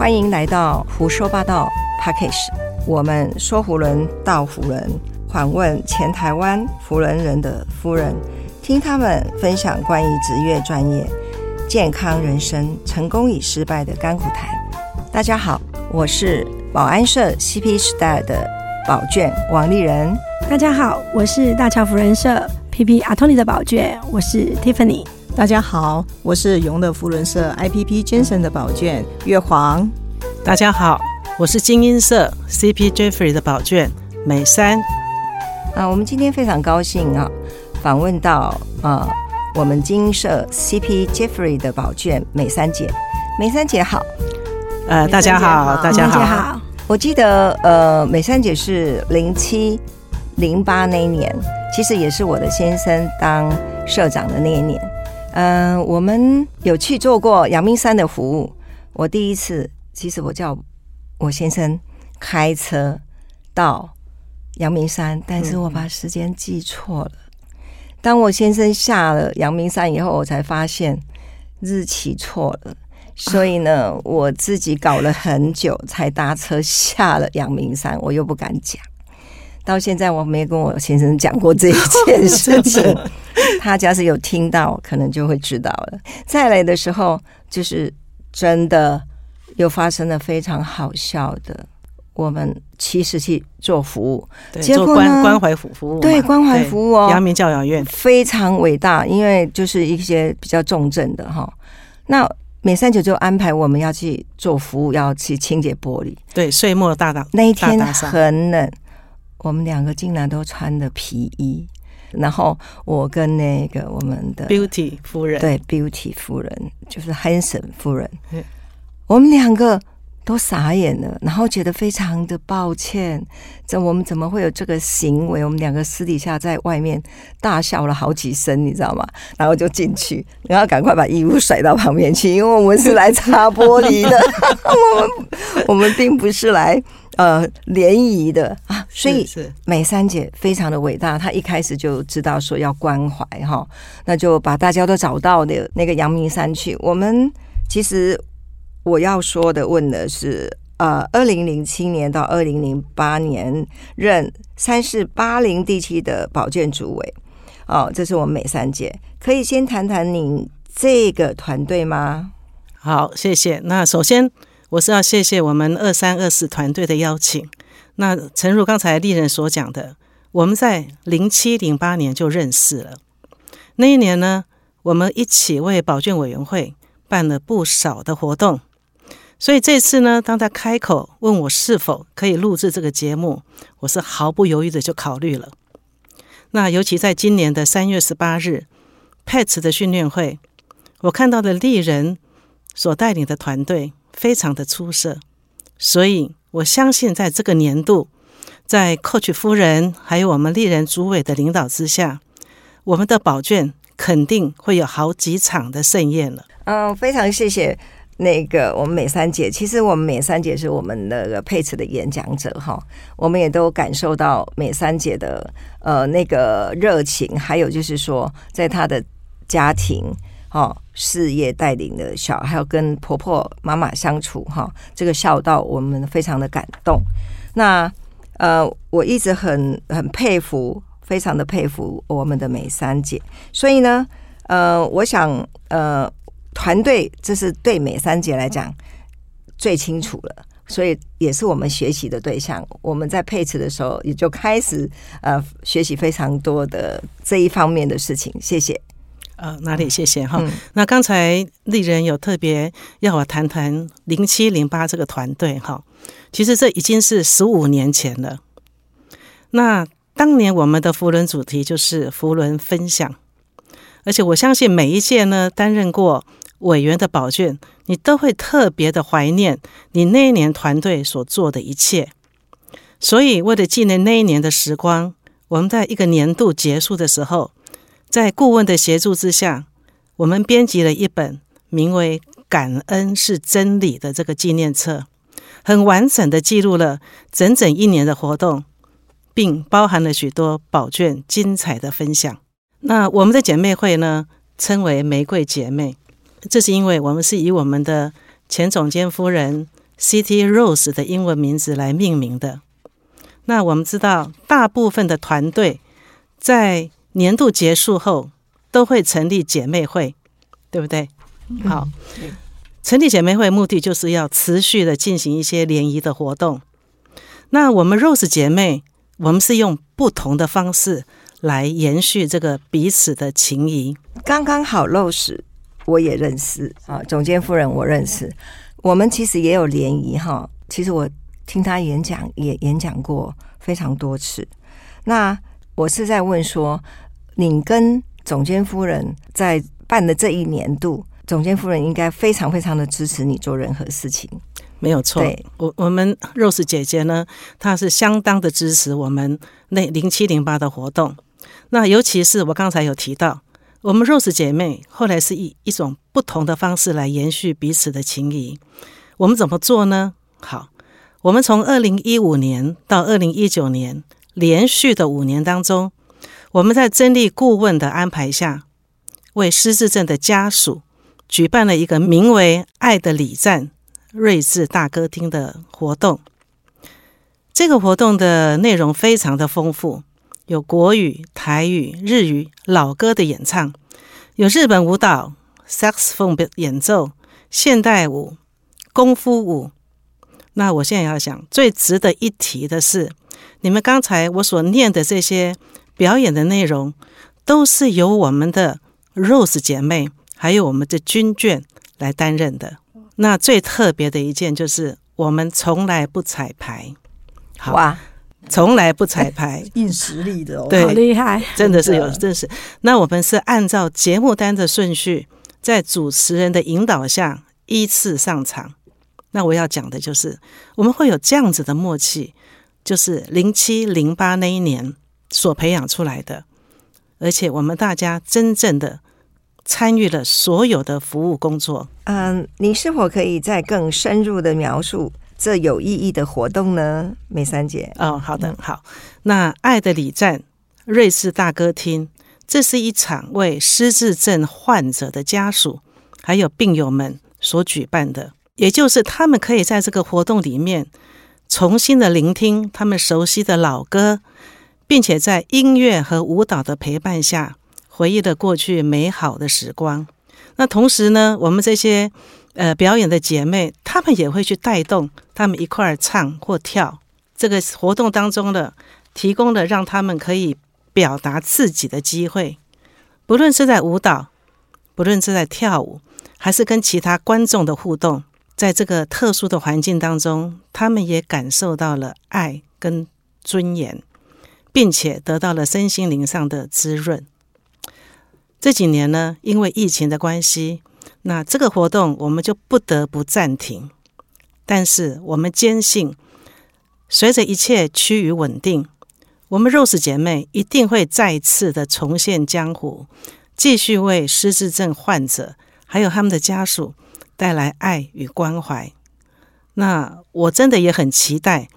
欢迎来到胡说八道 p a c k a g e 我们说胡人道胡人，访问前台湾胡人人的夫人，听他们分享关于职业专业、健康人生、成功与失败的甘苦谈。大家好，我是保安社 CP 时代的宝卷王丽人。大家好，我是大乔夫人社 PP 阿托尼的宝卷，我是 Tiffany。大家好，我是永乐福伦社 IPP Jensen 的宝卷月黄。大家好，我是精英社 CP Jeffrey 的宝卷美山。啊，我们今天非常高兴啊，访问到啊我们精英社 CP Jeffrey 的宝卷美三姐。美三姐好，呃，大家好，大家好。我记得呃，美三姐是零七零八那一年，其实也是我的先生当社长的那一年。嗯，我们有去做过阳明山的服务。我第一次，其实我叫我先生开车到阳明山，但是我把时间记错了。当我先生下了阳明山以后，我才发现日期错了。所以呢，我自己搞了很久才搭车下了阳明山，我又不敢讲。到现在我没跟我先生讲过这一件事 情，他假使有听到，可能就会知道了。再来的时候，就是真的又发生了非常好笑的，我们其实去做服务，做关关怀服服务，对关怀服务哦，阳明教养院非常伟大，因为就是一些比较重症的哈。那美三九就安排我们要去做服务，要去清洁玻璃，对，岁末大大那一天很冷。我们两个竟然都穿的皮衣，然后我跟那个我们的 Beauty 夫人，对 Beauty 夫人就是 Hanson 夫人，我们两个都傻眼了，然后觉得非常的抱歉，这我们怎么会有这个行为？我们两个私底下在外面大笑了好几声，你知道吗？然后就进去，然后赶快把衣物甩到旁边去，因为我们是来擦玻璃的，我 们我们并不是来。呃，联谊的啊，所以美三姐非常的伟大，她一开始就知道说要关怀哈，那就把大家都找到的那个阳明山去。我们其实我要说的问的是，呃，二零零七年到二零零八年任三市八零地区的保健主委，哦，这是我们美三姐，可以先谈谈您这个团队吗？好，谢谢。那首先。我是要谢谢我们二三二四团队的邀请。那诚如刚才丽人所讲的，我们在零七零八年就认识了。那一年呢，我们一起为保健委员会办了不少的活动。所以这次呢，当他开口问我是否可以录制这个节目，我是毫不犹豫的就考虑了。那尤其在今年的三月十八日，Pets 的训练会，我看到的丽人所带领的团队。非常的出色，所以我相信在这个年度，在 Coach 夫人还有我们丽人主委的领导之下，我们的宝卷肯定会有好几场的盛宴了。嗯，非常谢谢那个我们美三姐。其实我们美三姐是我们那个配词的演讲者哈，我们也都感受到美三姐的呃那个热情，还有就是说在她的家庭。哦，事业带领的小，还有跟婆婆妈妈相处，哈，这个孝道我们非常的感动。那呃，我一直很很佩服，非常的佩服我们的美三姐。所以呢，呃，我想呃，团队这是对美三姐来讲最清楚了，所以也是我们学习的对象。我们在配置的时候也就开始呃学习非常多的这一方面的事情。谢谢。呃，哪里？谢谢哈。那刚才丽人有特别要我谈谈零七零八这个团队哈。其实这已经是十五年前了。那当年我们的福伦主题就是福伦分享，而且我相信每一届呢担任过委员的宝卷，你都会特别的怀念你那一年团队所做的一切。所以为了纪念那一年的时光，我们在一个年度结束的时候。在顾问的协助之下，我们编辑了一本名为《感恩是真理》的这个纪念册，很完整的记录了整整一年的活动，并包含了许多宝卷精彩的分享。那我们的姐妹会呢，称为玫瑰姐妹，这是因为我们是以我们的前总监夫人 City Rose 的英文名字来命名的。那我们知道，大部分的团队在年度结束后都会成立姐妹会，对不对？好，成立姐妹会目的就是要持续的进行一些联谊的活动。那我们 Rose 姐妹，我们是用不同的方式来延续这个彼此的情谊。刚刚好，Rose 我也认识啊，总监夫人我认识，我们其实也有联谊哈。其实我听他演讲也演讲过非常多次。那我是在问说，你跟总监夫人在办的这一年度，总监夫人应该非常非常的支持你做任何事情。没有错，我我们 Rose 姐姐呢，她是相当的支持我们那零七零八的活动。那尤其是我刚才有提到，我们 Rose 姐妹后来是以一种不同的方式来延续彼此的情谊。我们怎么做呢？好，我们从二零一五年到二零一九年连续的五年当中，我们在真理顾问的安排下，为失智症的家属举办了一个名为“爱的礼赞”。睿智大歌厅的活动，这个活动的内容非常的丰富，有国语、台语、日语老歌的演唱，有日本舞蹈、saxophone 演奏、现代舞、功夫舞。那我现在要讲最值得一提的是，你们刚才我所念的这些表演的内容，都是由我们的 Rose 姐妹还有我们的军眷来担任的。那最特别的一件就是，我们从来不彩排，好哇，从来不彩排，硬实力的哦，对，好厉害，真的是有，真是。那我们是按照节目单的顺序，在主持人的引导下依次上场。那我要讲的就是，我们会有这样子的默契，就是零七零八那一年所培养出来的，而且我们大家真正的。参与了所有的服务工作。嗯，你是否可以再更深入的描述这有意义的活动呢？美三姐。哦，好的，好。那爱的礼赞瑞士大歌厅，这是一场为失智症患者的家属还有病友们所举办的，也就是他们可以在这个活动里面重新的聆听他们熟悉的老歌，并且在音乐和舞蹈的陪伴下。回忆了过去美好的时光。那同时呢，我们这些呃表演的姐妹，她们也会去带动她们一块儿唱或跳。这个活动当中的提供了让他们可以表达自己的机会，不论是在舞蹈，不论是在跳舞，还是跟其他观众的互动，在这个特殊的环境当中，他们也感受到了爱跟尊严，并且得到了身心灵上的滋润。这几年呢，因为疫情的关系，那这个活动我们就不得不暂停。但是我们坚信，随着一切趋于稳定，我们 Rose 姐妹一定会再次的重现江湖，继续为失智症患者还有他们的家属带来爱与关怀。那我真的也很期待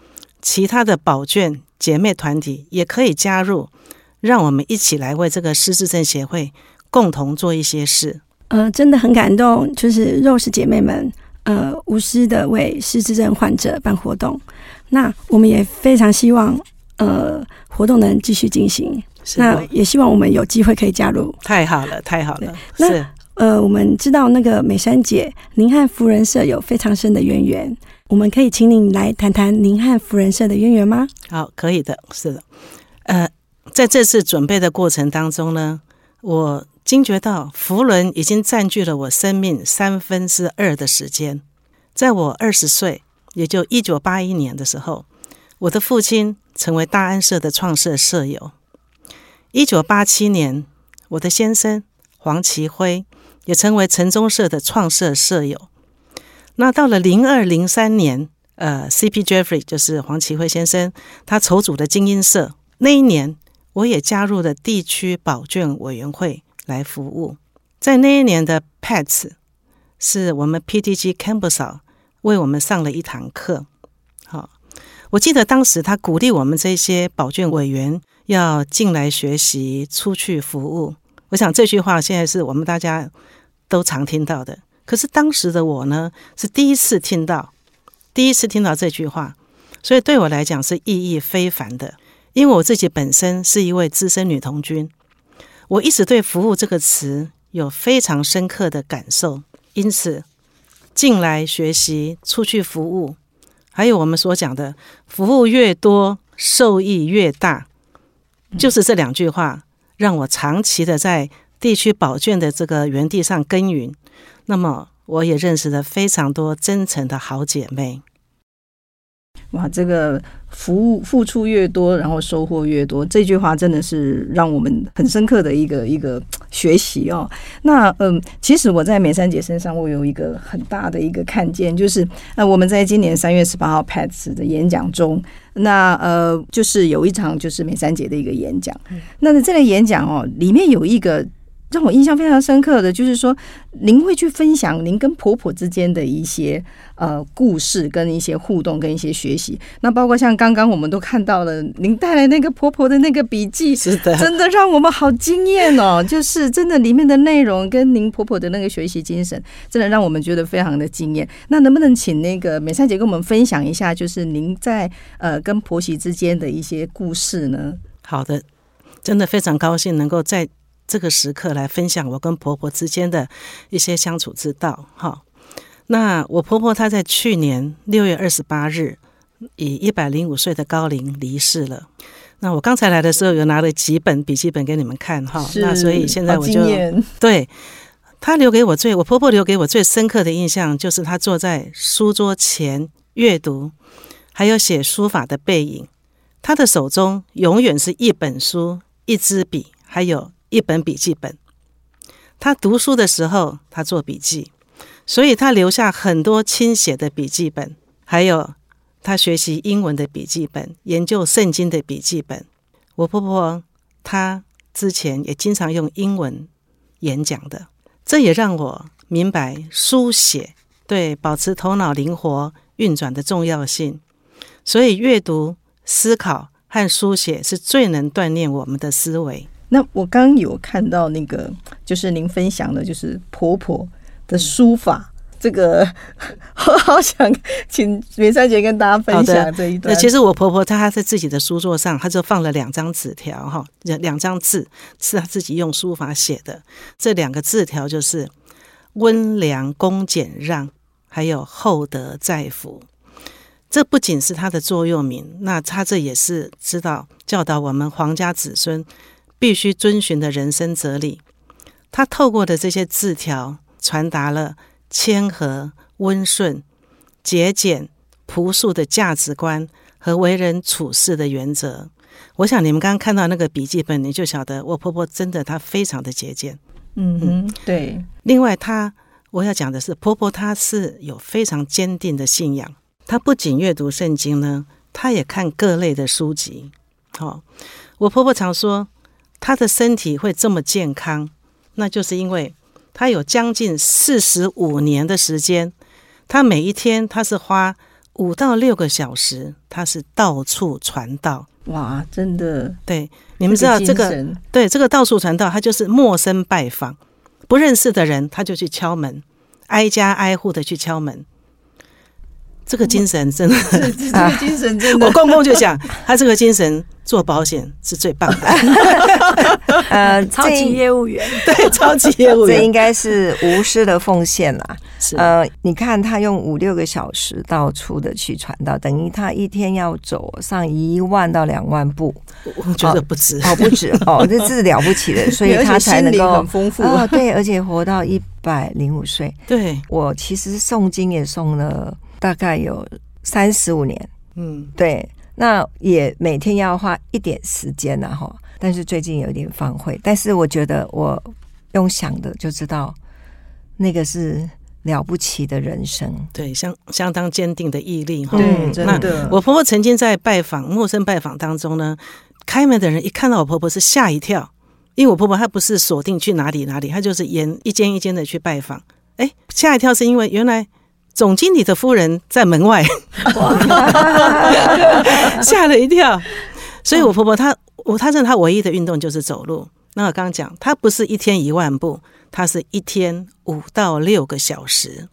其他的宝卷姐妹团体也可以加入，让我们一起来为这个失智症协会。共同做一些事，呃，真的很感动。就是肉食姐妹们，呃，无私的为失智症患者办活动。那我们也非常希望，呃，活动能继续进行。那也希望我们有机会可以加入。太好了，太好了。那呃，我们知道那个美山姐，您和福人社有非常深的渊源。我们可以请您来谈谈您和福人社的渊源吗？好，可以的。是的，呃，在这次准备的过程当中呢，我。惊觉到福伦已经占据了我生命三分之二的时间。在我二十岁，也就一九八一年的时候，我的父亲成为大安社的创社社友。一九八七年，我的先生黄奇辉也成为城中社的创社社友。那到了零二零三年，呃，C.P. Jeffrey 就是黄奇辉先生，他筹组的精英社，那一年我也加入了地区保卷委员会。来服务，在那一年的 Pets，是我们 PTG Campus 为我们上了一堂课。好，我记得当时他鼓励我们这些保卷委员要进来学习，出去服务。我想这句话现在是我们大家都常听到的。可是当时的我呢，是第一次听到第一次听到这句话，所以对我来讲是意义非凡的。因为我自己本身是一位资深女童军，我一直对“服务”这个词有非常深刻的感受，因此进来学习、出去服务，还有我们所讲的“服务越多，受益越大”，就是这两句话让我长期的在地区保卷的这个原地上耕耘。那么，我也认识了非常多真诚的好姐妹。哇，这个服务付出越多，然后收获越多，这句话真的是让我们很深刻的一个一个学习哦。那嗯，其实我在美珊姐身上，我有一个很大的一个看见，就是呃，我们在今年三月十八号 Pats 的演讲中，那呃，就是有一场就是美珊姐的一个演讲。那这个演讲哦，里面有一个。让我印象非常深刻的就是说，您会去分享您跟婆婆之间的一些呃故事，跟一些互动，跟一些学习。那包括像刚刚我们都看到了您带来那个婆婆的那个笔记，是的，真的让我们好惊艳哦！就是真的里面的内容跟您婆婆的那个学习精神，真的让我们觉得非常的惊艳。那能不能请那个美善姐跟我们分享一下，就是您在呃跟婆媳之间的一些故事呢？好的，真的非常高兴能够在。这个时刻来分享我跟婆婆之间的一些相处之道，哈。那我婆婆她在去年六月二十八日以一百零五岁的高龄离世了。那我刚才来的时候有拿了几本笔记本给你们看，哈。那所以现在我就对她留给我最我婆婆留给我最深刻的印象就是她坐在书桌前阅读，还有写书法的背影。她的手中永远是一本书、一支笔，还有。一本笔记本，他读书的时候，他做笔记，所以他留下很多亲写的笔记本，还有他学习英文的笔记本、研究圣经的笔记本。我婆婆她之前也经常用英文演讲的，这也让我明白书写对保持头脑灵活运转的重要性。所以，阅读、思考和书写是最能锻炼我们的思维。那我刚有看到那个，就是您分享的，就是婆婆的书法，这个我 好想请梅三姐跟大家分享这一段。那其实我婆婆她在自己的书桌上，她就放了两张纸条，哈，两张字是她自己用书法写的。这两个字条就是“温良恭俭让”，还有“厚德载福”。这不仅是她的座右铭，那她这也是知道教导我们皇家子孙。必须遵循的人生哲理，他透过的这些字条，传达了谦和、温顺、节俭、朴素的价值观和为人处事的原则。我想你们刚刚看到那个笔记本，你就晓得我婆婆真的她非常的节俭。嗯哼，对。另外，她我要讲的是，婆婆她是有非常坚定的信仰。她不仅阅读圣经呢，她也看各类的书籍。好，我婆婆常说。他的身体会这么健康，那就是因为他有将近四十五年的时间，他每一天他是花五到六个小时，他是到处传道。哇，真的，对，你们知道这个，对这个到处传道，他就是陌生拜访，不认识的人他就去敲门，挨家挨户的去敲门。这个精神真的，这个精神真的，我公公就讲，他这个精神做保险是最棒的。呃，超级业务员，对，超级业务员，这应该是无私的奉献啦。是，呃，你看他用五六个小时到处的去传道，等于他一天要走上一万到两万步，我觉得不止，哦，不止，哦，这是了不起的，所以他才能够很丰富啊，对，而且活到一百零五岁。对我其实诵经也诵了。大概有三十五年，嗯，对，那也每天要花一点时间呢，哈。但是最近有点放会，但是我觉得我用想的就知道，那个是了不起的人生，对，相相当坚定的毅力，哈。对，真的。我婆婆曾经在拜访陌生拜访当中呢，开门的人一看到我婆婆是吓一跳，因为我婆婆她不是锁定去哪里哪里，她就是沿一间一间的去拜访，哎，吓一跳是因为原来。总经理的夫人在门外，吓了一跳。所以，我婆婆她，我她认她唯一的运动就是走路。那我刚刚讲，她不是一天一万步，她是一天五到六个小时。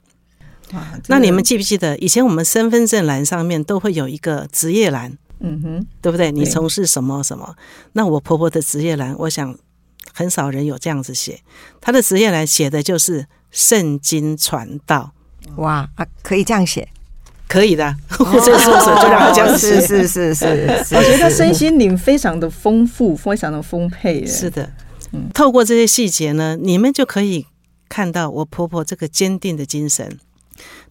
那你们记不记得以前我们身份证栏上面都会有一个职业栏？嗯哼，对不对？你从事什么什么？那我婆婆的职业栏，我想很少人有这样子写。她的职业栏写的就是圣经传道。哇啊，可以这样写，可以的。我这说说就让他这样 是是是 是，我觉得身心灵非常的丰富，非常的丰沛。是的，透过这些细节呢，你们就可以看到我婆婆这个坚定的精神。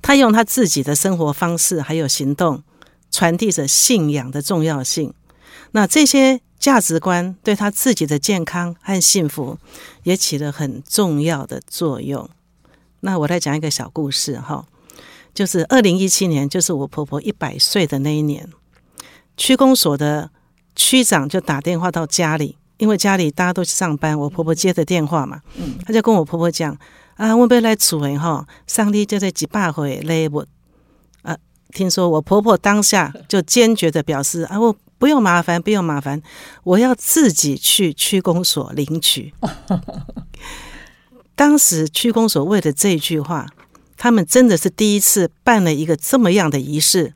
她用她自己的生活方式还有行动，传递着信仰的重要性。那这些价值观对她自己的健康和幸福也起了很重要的作用。那我来讲一个小故事哈，就是二零一七年，就是我婆婆一百岁的那一年，区公所的区长就打电话到家里，因为家里大家都去上班，我婆婆接的电话嘛，他就跟我婆婆讲。啊，我要来厝诶哈，上帝就在几百回来我。啊，听说我婆婆当下就坚决的表示啊，我不用麻烦，不用麻烦，我要自己去区公所领取。当时区公所为了这句话，他们真的是第一次办了一个这么样的仪式，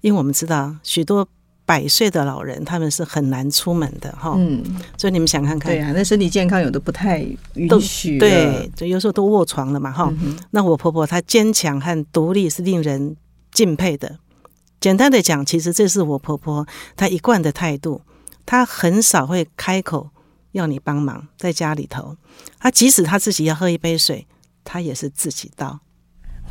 因为我们知道许多。百岁的老人，他们是很难出门的哈。嗯，所以你们想看看，对啊，那身体健康有的不太允许，对，就有时候都卧床了嘛哈。那我婆婆她坚强和独立是令人敬佩的。简单的讲，其实这是我婆婆她一贯的态度，她很少会开口要你帮忙，在家里头，她即使他自己要喝一杯水，他也是自己倒。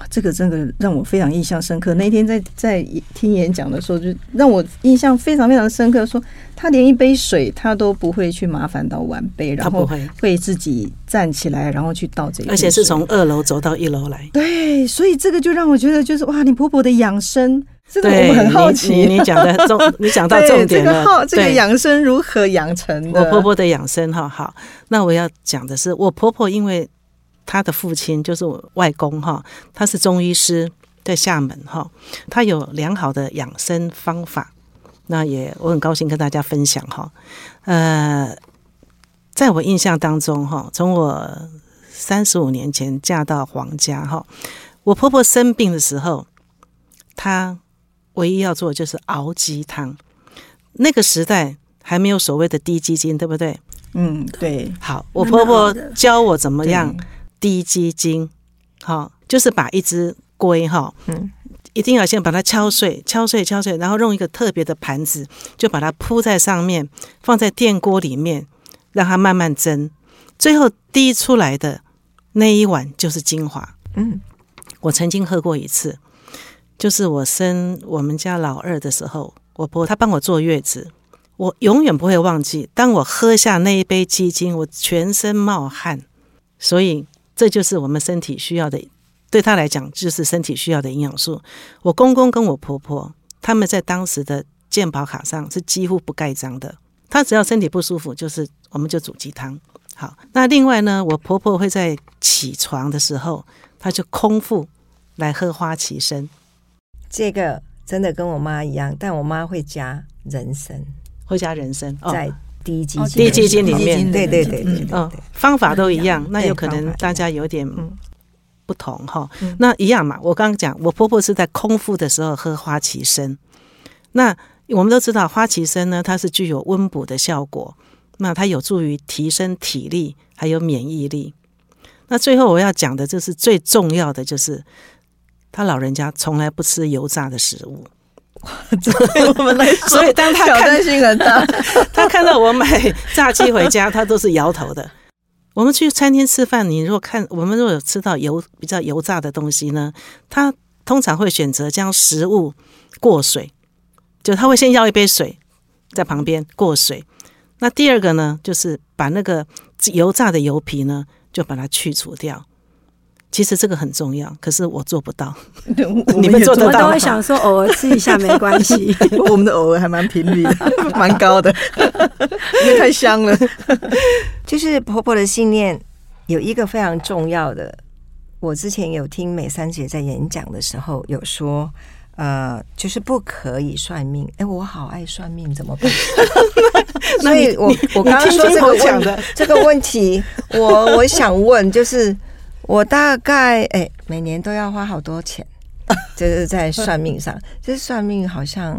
这个真的让我非常印象深刻。那天在在听演讲的时候，就让我印象非常非常深刻。说他连一杯水他都不会去麻烦到晚辈，然后会自己站起来，然后去倒这个，而且是从二楼走到一楼来。对，所以这个就让我觉得，就是哇，你婆婆的养生，真的我们很好奇。你讲的 重，你讲到重点了。这个养生如何养成的？我婆婆的养生哈好。那我要讲的是，我婆婆因为。她的父亲就是我外公哈，他是中医师，在厦门哈，他有良好的养生方法，那也我很高兴跟大家分享哈。呃，在我印象当中哈，从我三十五年前嫁到黄家哈，我婆婆生病的时候，她唯一要做就是熬鸡汤。那个时代还没有所谓的低基金，对不对？嗯，对。好，我婆婆教我怎么样。低鸡精，好，就是把一只龟哈，嗯，一定要先把它敲碎，敲碎，敲碎，然后用一个特别的盘子，就把它铺在上面，放在电锅里面，让它慢慢蒸，最后滴出来的那一碗就是精华。嗯，我曾经喝过一次，就是我生我们家老二的时候，我婆她帮我坐月子，我永远不会忘记，当我喝下那一杯鸡精，我全身冒汗，所以。这就是我们身体需要的，对他来讲就是身体需要的营养素。我公公跟我婆婆他们在当时的健保卡上是几乎不盖章的。他只要身体不舒服，就是我们就煮鸡汤。好，那另外呢，我婆婆会在起床的时候，她就空腹来喝花旗参。这个真的跟我妈一样，但我妈会加人参，会加人参在。低基金，低基金里面，对对对对，嗯，方法都一样，那有可能大家有点不同哈。那一样嘛，我刚刚讲，我婆婆是在空腹的时候喝花旗参。那我们都知道，花旗参呢，它是具有温补的效果，那它有助于提升体力还有免疫力。那最后我要讲的就是最重要的，就是他老人家从来不吃油炸的食物。对我们来说，所以当他挑战性很大。他看到我买炸鸡回家，他都是摇头的。我们去餐厅吃饭，你如果看我们如果有吃到油比较油炸的东西呢，他通常会选择将食物过水，就他会先要一杯水在旁边过水。那第二个呢，就是把那个油炸的油皮呢，就把它去除掉。其实这个很重要，可是我做不到。你们做得到？我都会想说，偶尔吃一下没关系。我们的偶尔还蛮频率 蛮高的，因为太香了。就是婆婆的信念有一个非常重要的，我之前有听美三姐在演讲的时候有说，呃，就是不可以算命。哎，我好爱算命，怎么办？所以我我刚刚说这个问这个问题，我我想问就是。我大概哎，每年都要花好多钱，就是在算命上。就是算命好像，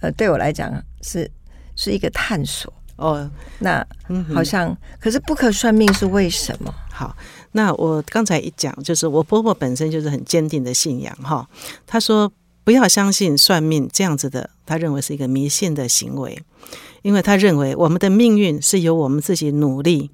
呃，对我来讲是是一个探索哦。那好像，可是不可算命是为什么？好，那我刚才一讲，就是我婆婆本身就是很坚定的信仰哈。她说不要相信算命这样子的，她认为是一个迷信的行为，因为她认为我们的命运是由我们自己努力。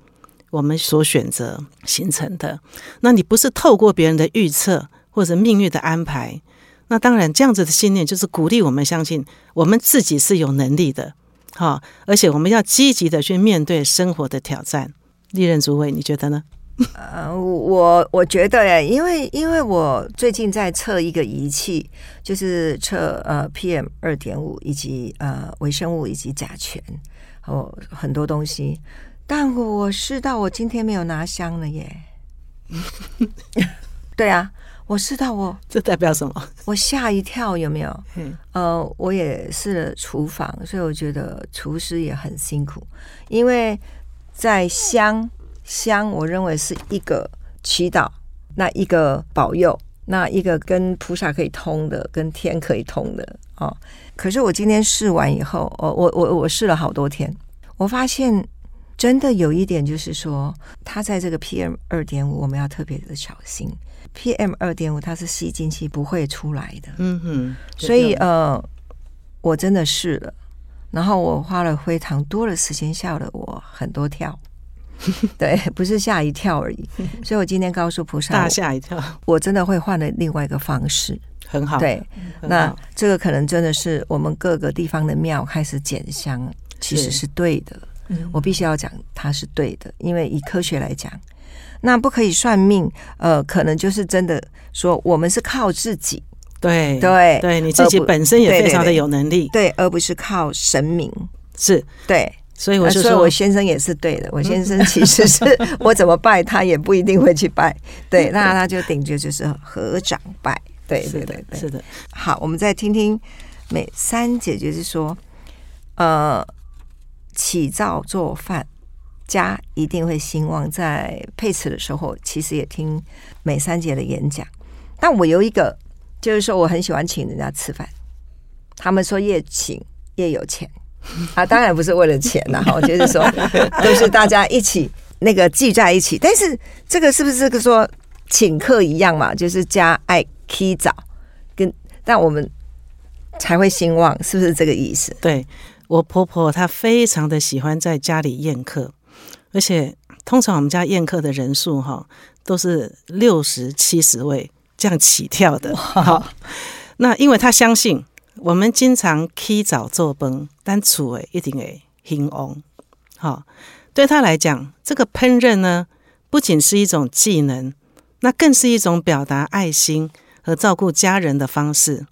我们所选择形成的，那你不是透过别人的预测或者命运的安排，那当然这样子的信念就是鼓励我们相信我们自己是有能力的，好，而且我们要积极的去面对生活的挑战。历任主委，你觉得呢？呃，我我觉得，因为因为我最近在测一个仪器，就是测呃 PM 二点五以及呃微生物以及甲醛哦很多东西。但我试到我今天没有拿香了耶。对啊，我试到我 这代表什么？我吓一跳，有没有？嗯，呃，我也试了厨房，所以我觉得厨师也很辛苦，因为在香香，我认为是一个祈祷，那一个保佑，那一个跟菩萨可以通的，跟天可以通的哦。可是我今天试完以后，我我我我试了好多天，我发现。真的有一点就是说，它在这个 PM 二点五，我们要特别的小心。PM 二点五它是吸进去不会出来的，嗯哼。所以呃，我真的试了，然后我花了非常多的时间，吓了我很多跳。对，不是吓一跳而已。所以我今天告诉菩萨，大吓一跳，我真的会换了另外一个方式，很好。对，那这个可能真的是我们各个地方的庙开始减香，其实是对的。我必须要讲，它是对的，因为以科学来讲，那不可以算命。呃，可能就是真的说，我们是靠自己，对对对，你自己本身也非常的有能力，对，而不是靠神明。是对，所以我就说，我先生也是对的。我先生其实是我怎么拜，他也不一定会去拜。对，那他就顶着就是合掌拜。对对对对，是的。好，我们再听听美三姐，就是说，呃。起灶做饭，家一定会兴旺。在配词的时候，其实也听美三姐的演讲。但我有一个，就是说我很喜欢请人家吃饭。他们说越请越有钱 啊，当然不是为了钱呐，我就是说都是大家一起那个聚在一起。但是这个是不是跟说请客一样嘛？就是家爱起早，跟但我们才会兴旺，是不是这个意思？对。我婆婆她非常的喜欢在家里宴客，而且通常我们家宴客的人数哈都是六十七十位这样起跳的。好，那因为她相信我们经常起早做崩，但厨诶一定会兴旺。好，对她来讲，这个烹饪呢不仅是一种技能，那更是一种表达爱心和照顾家人的方式。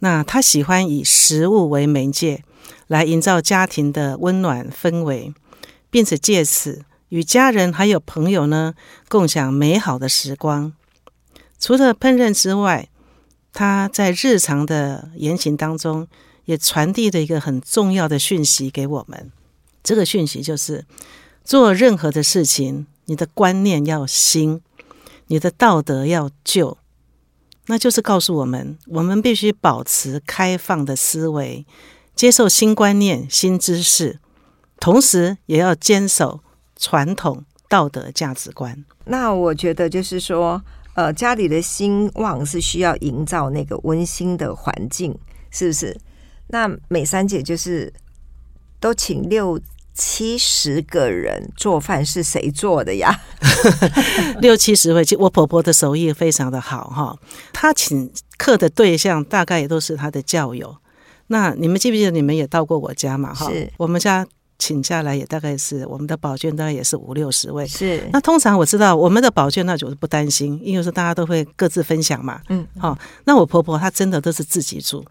那她喜欢以食物为媒介。来营造家庭的温暖氛围，并且借此与家人还有朋友呢共享美好的时光。除了烹饪之外，他在日常的言行当中也传递了一个很重要的讯息给我们。这个讯息就是：做任何的事情，你的观念要新，你的道德要旧。那就是告诉我们，我们必须保持开放的思维。接受新观念、新知识，同时也要坚守传统道德价值观。那我觉得就是说，呃，家里的兴旺是需要营造那个温馨的环境，是不是？那美三姐就是都请六七十个人做饭，是谁做的呀？六七十位，就我婆婆的手艺非常的好哈。她请客的对象大概也都是她的教友。那你们记不记得你们也到过我家嘛？哈，我们家请下来也大概是我们的保卷，大概也是五六十位。是，那通常我知道我们的保卷，那就是不担心，因为说大家都会各自分享嘛。嗯，好，那我婆婆她真的都是自己煮，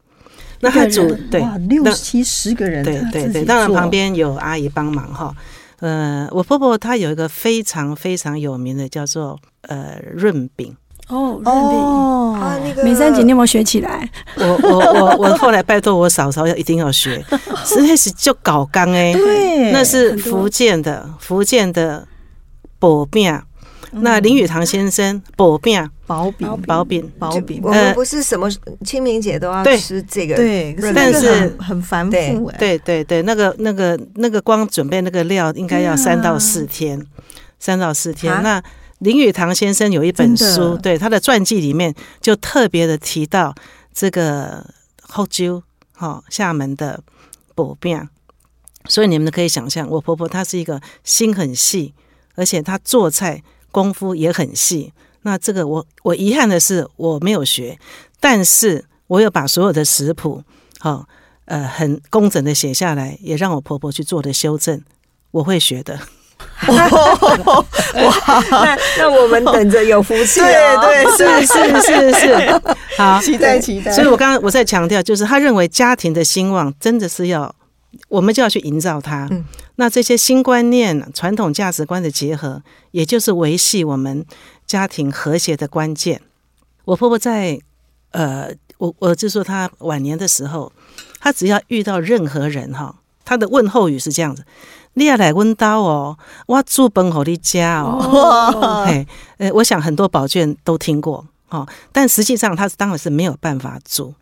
那她煮对六七十个人，对对对，当然旁边有阿姨帮忙哈。呃，我婆婆她有一个非常非常有名的叫做呃润饼。哦，哦，那个美三姐，你有没有学起来？我我我我后来拜托我嫂嫂要一定要学，实在是就搞刚哎，对，那是福建的福建的薄饼，那林语堂先生薄饼薄饼，薄饼。薄饼。我，们不是什么清明节都要吃这个，对，但是很很繁复哎，对对对，那个那个那个光准备那个料应该要三到四天，三到四天。啊。那林语堂先生有一本书，对他的传记里面就特别的提到这个后灸，哈、厦门的薄饼。所以你们可以想象，我婆婆她是一个心很细，而且她做菜功夫也很细。那这个我我遗憾的是我没有学，但是我有把所有的食谱，好、呃，很工整的写下来，也让我婆婆去做的修正。我会学的，那那我们等着有福气对哦。对是是是是，好，期待期待。所以我刚刚我在强调，就是他认为家庭的兴旺真的是要，我们就要去营造它。嗯那这些新观念、传统价值观的结合，也就是维系我们家庭和谐的关键。我婆婆在呃，我我就说她晚年的时候，她只要遇到任何人哈，她的问候语是这样子：“你要来温刀哦，我煮饭给你家哦。哇，嘿，呃，我想很多宝卷都听过哦，但实际上他当然是没有办法煮。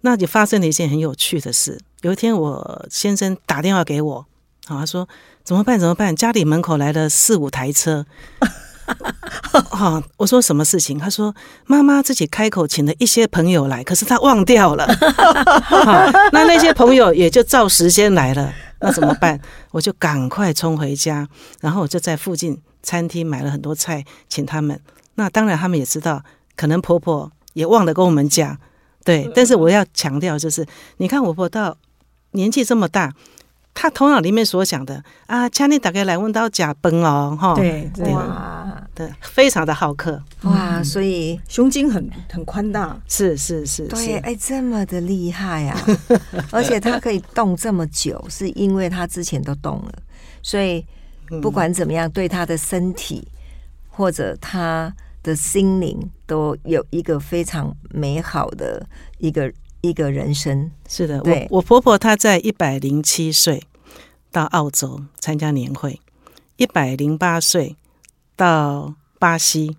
那就发生了一件很有趣的事。有一天，我先生打电话给我，好、他说怎么办？怎么办？家里门口来了四五台车。好、我说什么事情？他说妈妈自己开口请了一些朋友来，可是他忘掉了。好 那那些朋友也就照时间来了，那怎么办？我就赶快冲回家，然后我就在附近餐厅买了很多菜请他们。那当然，他们也知道，可能婆婆也忘了跟我们讲，对。但是我要强调，就是你看我婆婆到年纪这么大，她头脑里面所想的啊，家里大概来问到假崩哦，哈，对对，哇。对，非常的好客，哇，所以胸襟很很宽大，是是是对，哎，这么的厉害啊！而且他可以动这么久，是因为他之前都动了，所以嗯。不管怎么样，对他的身体或者他的心灵都有一个非常美好的一个一个人生。是的，对。我我婆婆她在一百零七岁到澳洲参加年会，一百零八岁到巴西，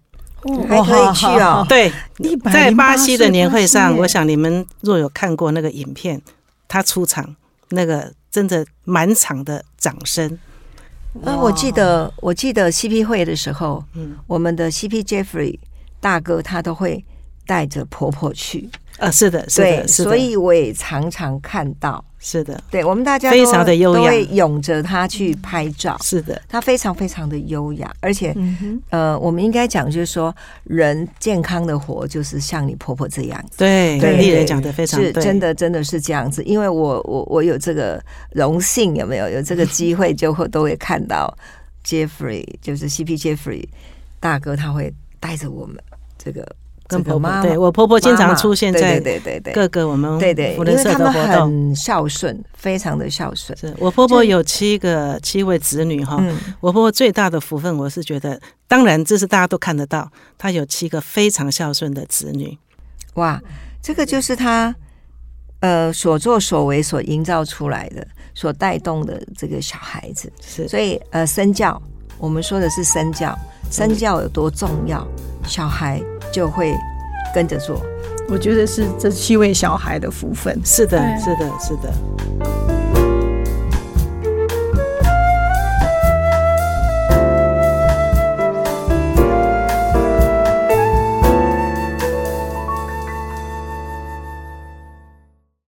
还可以去哦，对，108在巴西的年会上，我想你们若有看过那个影片，他出场那个真的满场的掌声，啊，我记得我记得 CP 会的时候，嗯。我们的 CP Jeffrey 大哥他都会带着婆婆去，呃，是的，是对，的，是的，所以我也常常看到。是的，对我们大家非都常的优雅。都会拥着他去拍照。是的，他非常非常的优雅，而且、嗯，呃，我们应该讲就是说，人健康的活就是像你婆婆这样子，对，对丽人讲的非常对，是真的真的是这样子。因为我我我有这个荣幸，有没有？有这个机会，就会都会看到 Jeffrey，就是 CP Jeffrey 大哥，他会带着我们这个跟婆妈妈对我婆婆经常出现在对对对对各个我们对对，因为他们的活动。很孝顺，非常的孝顺。是我婆婆有七个七位子女哈，嗯，我婆婆最大的福分，我是觉得，当然这是大家都看得到，她有七个非常孝顺的子女。哇，这个就是她呃所作所为所营造出来的，所带动的这个小孩子。是所以呃，身教，我们说的是身教，身教有多重要，小孩就会跟着做。我觉得是这七位小孩的福分。是的，对是的，是的。